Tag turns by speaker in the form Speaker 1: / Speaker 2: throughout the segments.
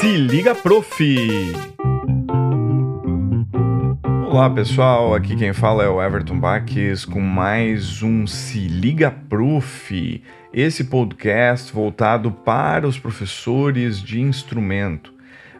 Speaker 1: Se liga, prof! Olá pessoal, aqui quem fala é o Everton Baques com mais um Se Liga Prof, esse podcast voltado para os professores de instrumento,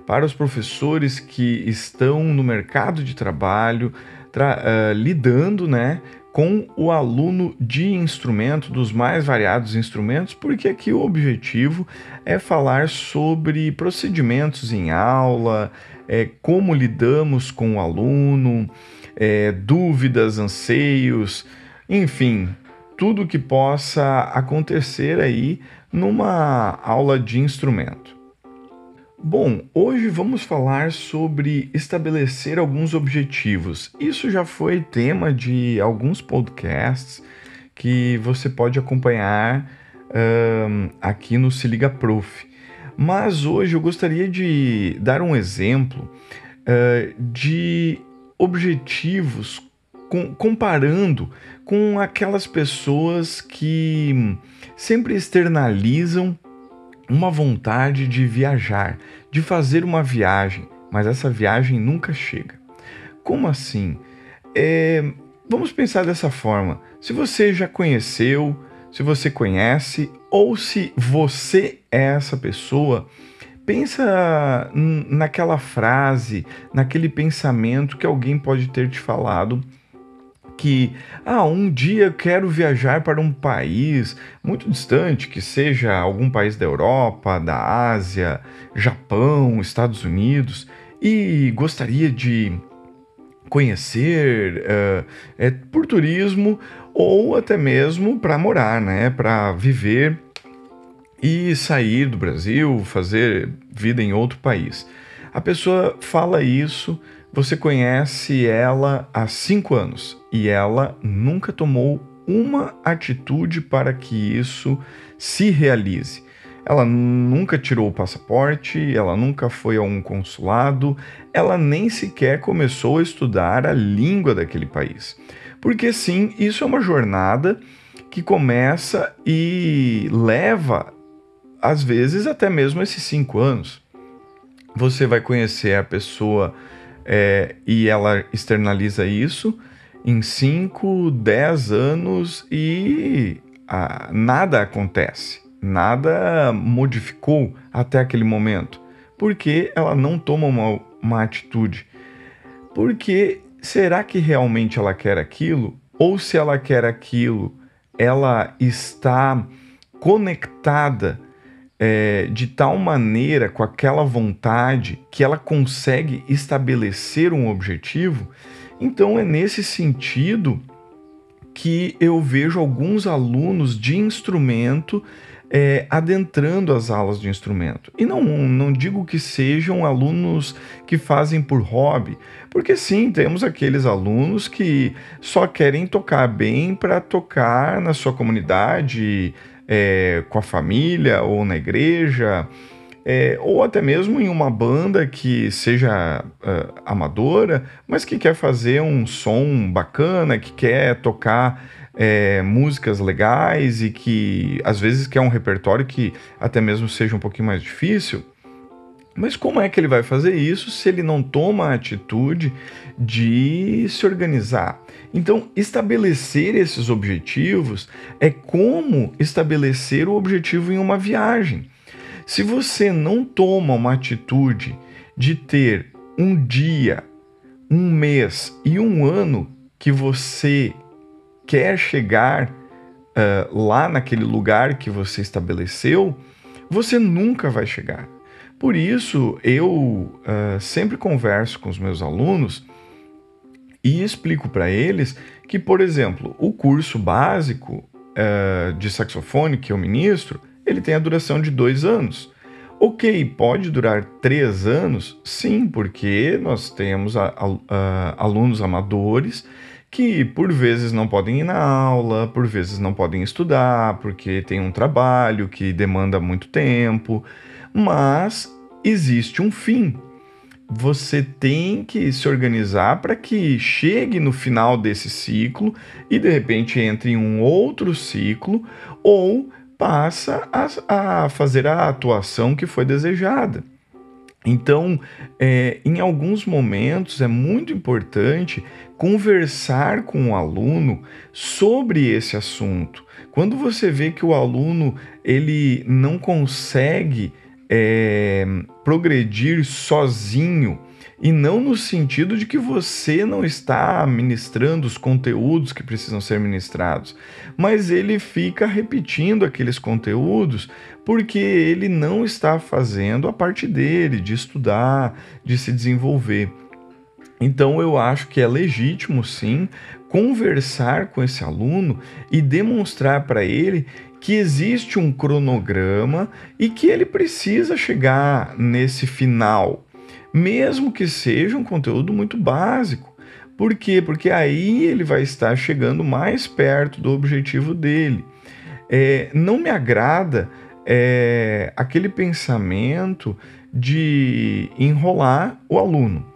Speaker 1: para os professores que estão no mercado de trabalho, uh, lidando né, com o aluno de instrumento, dos mais variados instrumentos, porque aqui o objetivo é falar sobre procedimentos em aula, é, como lidamos com o aluno, é, dúvidas, anseios, enfim, tudo que possa acontecer aí numa aula de instrumento. Bom, hoje vamos falar sobre estabelecer alguns objetivos. Isso já foi tema de alguns podcasts que você pode acompanhar um, aqui no Se Liga Prof. Mas hoje eu gostaria de dar um exemplo uh, de objetivos com, comparando com aquelas pessoas que sempre externalizam uma vontade de viajar, de fazer uma viagem, mas essa viagem nunca chega. Como assim? É, vamos pensar dessa forma. Se você já conheceu, se você conhece, ou se você é essa pessoa, pensa naquela frase, naquele pensamento que alguém pode ter te falado que ah, um dia eu quero viajar para um país muito distante, que seja algum país da Europa, da Ásia, Japão, Estados Unidos, e gostaria de conhecer uh, é, por turismo ou até mesmo para morar, né, para viver e sair do Brasil, fazer vida em outro país. A pessoa fala isso você conhece ela há cinco anos e ela nunca tomou uma atitude para que isso se realize. Ela nunca tirou o passaporte, ela nunca foi a um consulado, ela nem sequer começou a estudar a língua daquele país. Porque sim, isso é uma jornada que começa e leva, às vezes, até mesmo esses cinco anos. Você vai conhecer a pessoa é, e ela externaliza isso em 5, 10 anos e ah, nada acontece, nada modificou até aquele momento, porque ela não toma uma, uma atitude. Porque será que realmente ela quer aquilo? Ou se ela quer aquilo, ela está conectada é, de tal maneira com aquela vontade que ela consegue estabelecer um objetivo, então é nesse sentido que eu vejo alguns alunos de instrumento é, adentrando as aulas de instrumento. E não, não digo que sejam alunos que fazem por hobby, porque sim, temos aqueles alunos que só querem tocar bem para tocar na sua comunidade, é, com a família ou na igreja, é, ou até mesmo em uma banda que seja uh, amadora, mas que quer fazer um som bacana, que quer tocar é, músicas legais e que às vezes quer um repertório que até mesmo seja um pouquinho mais difícil. Mas como é que ele vai fazer isso se ele não toma a atitude de se organizar? Então, estabelecer esses objetivos é como estabelecer o objetivo em uma viagem. Se você não toma uma atitude de ter um dia, um mês e um ano que você quer chegar uh, lá naquele lugar que você estabeleceu, você nunca vai chegar. Por isso, eu uh, sempre converso com os meus alunos e explico para eles que, por exemplo, o curso básico uh, de saxofone que eu ministro, ele tem a duração de dois anos. Ok, pode durar três anos? Sim, porque nós temos a, a, a, alunos amadores que por vezes não podem ir na aula, por vezes não podem estudar, porque tem um trabalho que demanda muito tempo mas existe um fim. Você tem que se organizar para que chegue no final desse ciclo e de repente entre em um outro ciclo ou passa a, a fazer a atuação que foi desejada. Então, é, em alguns momentos é muito importante conversar com o aluno sobre esse assunto. Quando você vê que o aluno ele não consegue é, progredir sozinho, e não no sentido de que você não está ministrando os conteúdos que precisam ser ministrados, mas ele fica repetindo aqueles conteúdos porque ele não está fazendo a parte dele de estudar, de se desenvolver. Então eu acho que é legítimo sim conversar com esse aluno e demonstrar para ele que existe um cronograma e que ele precisa chegar nesse final mesmo que seja um conteúdo muito básico. Por quê? Porque aí ele vai estar chegando mais perto do objetivo dele. É, não me agrada é, aquele pensamento de enrolar o aluno.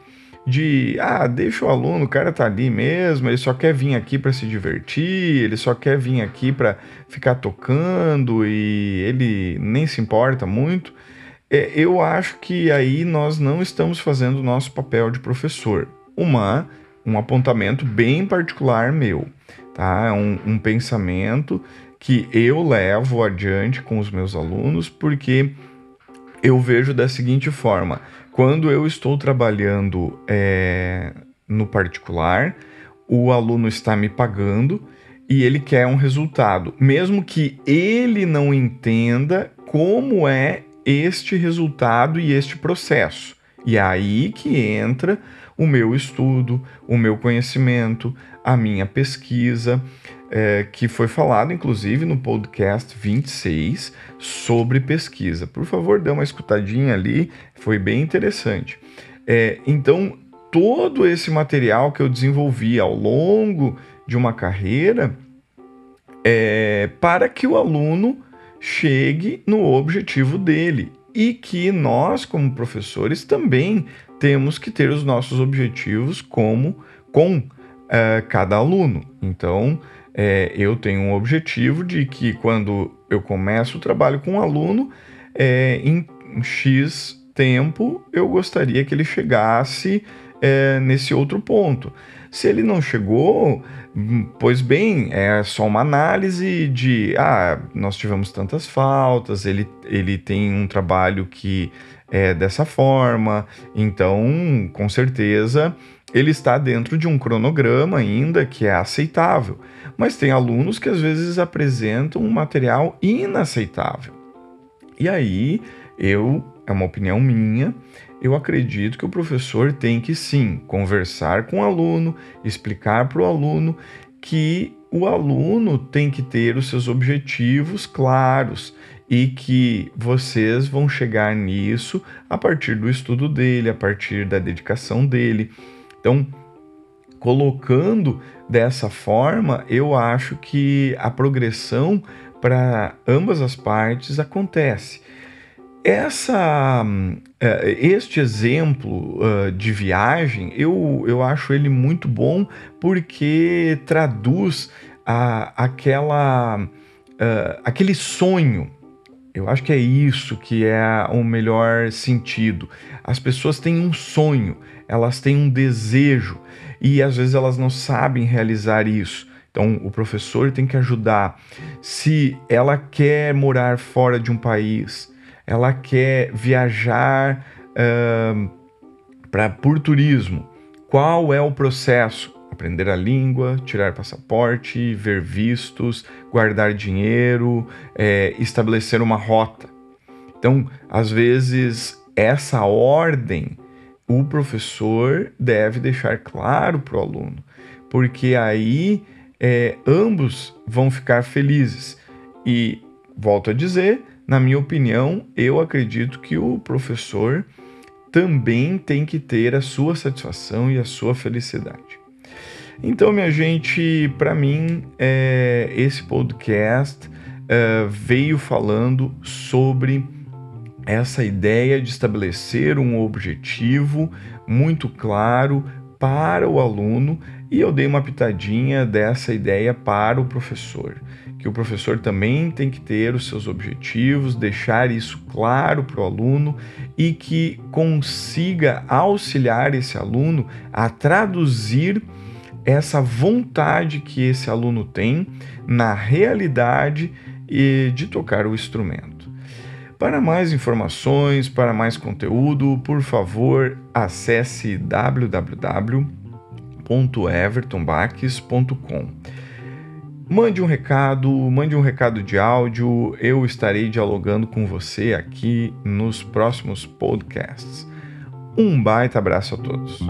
Speaker 1: De, ah, deixa o aluno, o cara tá ali mesmo, ele só quer vir aqui para se divertir, ele só quer vir aqui para ficar tocando e ele nem se importa muito. É, eu acho que aí nós não estamos fazendo o nosso papel de professor. Uma, um apontamento bem particular meu, tá? Um, um pensamento que eu levo adiante com os meus alunos, porque eu vejo da seguinte forma: quando eu estou trabalhando é, no particular, o aluno está me pagando e ele quer um resultado, mesmo que ele não entenda como é este resultado e este processo. E é aí que entra o meu estudo, o meu conhecimento, a minha pesquisa, é, que foi falado inclusive no podcast 26 sobre pesquisa. Por favor, dê uma escutadinha ali, foi bem interessante. É, então, todo esse material que eu desenvolvi ao longo de uma carreira é para que o aluno chegue no objetivo dele e que nós, como professores, também temos que ter os nossos objetivos como com uh, cada aluno. Então, é, eu tenho um objetivo de que quando eu começo o trabalho com um aluno, é, em X tempo, eu gostaria que ele chegasse é, nesse outro ponto. Se ele não chegou, Pois bem, é só uma análise de, ah, nós tivemos tantas faltas, ele, ele tem um trabalho que é dessa forma, então, com certeza, ele está dentro de um cronograma ainda que é aceitável. Mas tem alunos que às vezes apresentam um material inaceitável. E aí, eu, é uma opinião minha, eu acredito que o professor tem que sim conversar com o aluno, explicar para o aluno que o aluno tem que ter os seus objetivos claros e que vocês vão chegar nisso a partir do estudo dele, a partir da dedicação dele. Então, colocando dessa forma, eu acho que a progressão para ambas as partes acontece. Essa, eh, este exemplo uh, de viagem, eu, eu acho ele muito bom porque traduz a, aquela, uh, aquele sonho. Eu acho que é isso que é o melhor sentido. As pessoas têm um sonho, elas têm um desejo e às vezes elas não sabem realizar isso. Então, o professor tem que ajudar. Se ela quer morar fora de um país, ela quer viajar uh, por turismo. Qual é o processo? Aprender a língua, tirar passaporte, ver vistos, guardar dinheiro, é, estabelecer uma rota. Então, às vezes, essa ordem o professor deve deixar claro para o aluno, porque aí é, ambos vão ficar felizes. E, volto a dizer, na minha opinião, eu acredito que o professor também tem que ter a sua satisfação e a sua felicidade. Então, minha gente, para mim, é, esse podcast é, veio falando sobre essa ideia de estabelecer um objetivo muito claro para o aluno e eu dei uma pitadinha dessa ideia para o professor que o professor também tem que ter os seus objetivos, deixar isso claro para o aluno e que consiga auxiliar esse aluno a traduzir essa vontade que esse aluno tem na realidade de tocar o instrumento. Para mais informações, para mais conteúdo, por favor, acesse www.evertonbaques.com. Mande um recado, mande um recado de áudio, eu estarei dialogando com você aqui nos próximos podcasts. Um baita abraço a todos.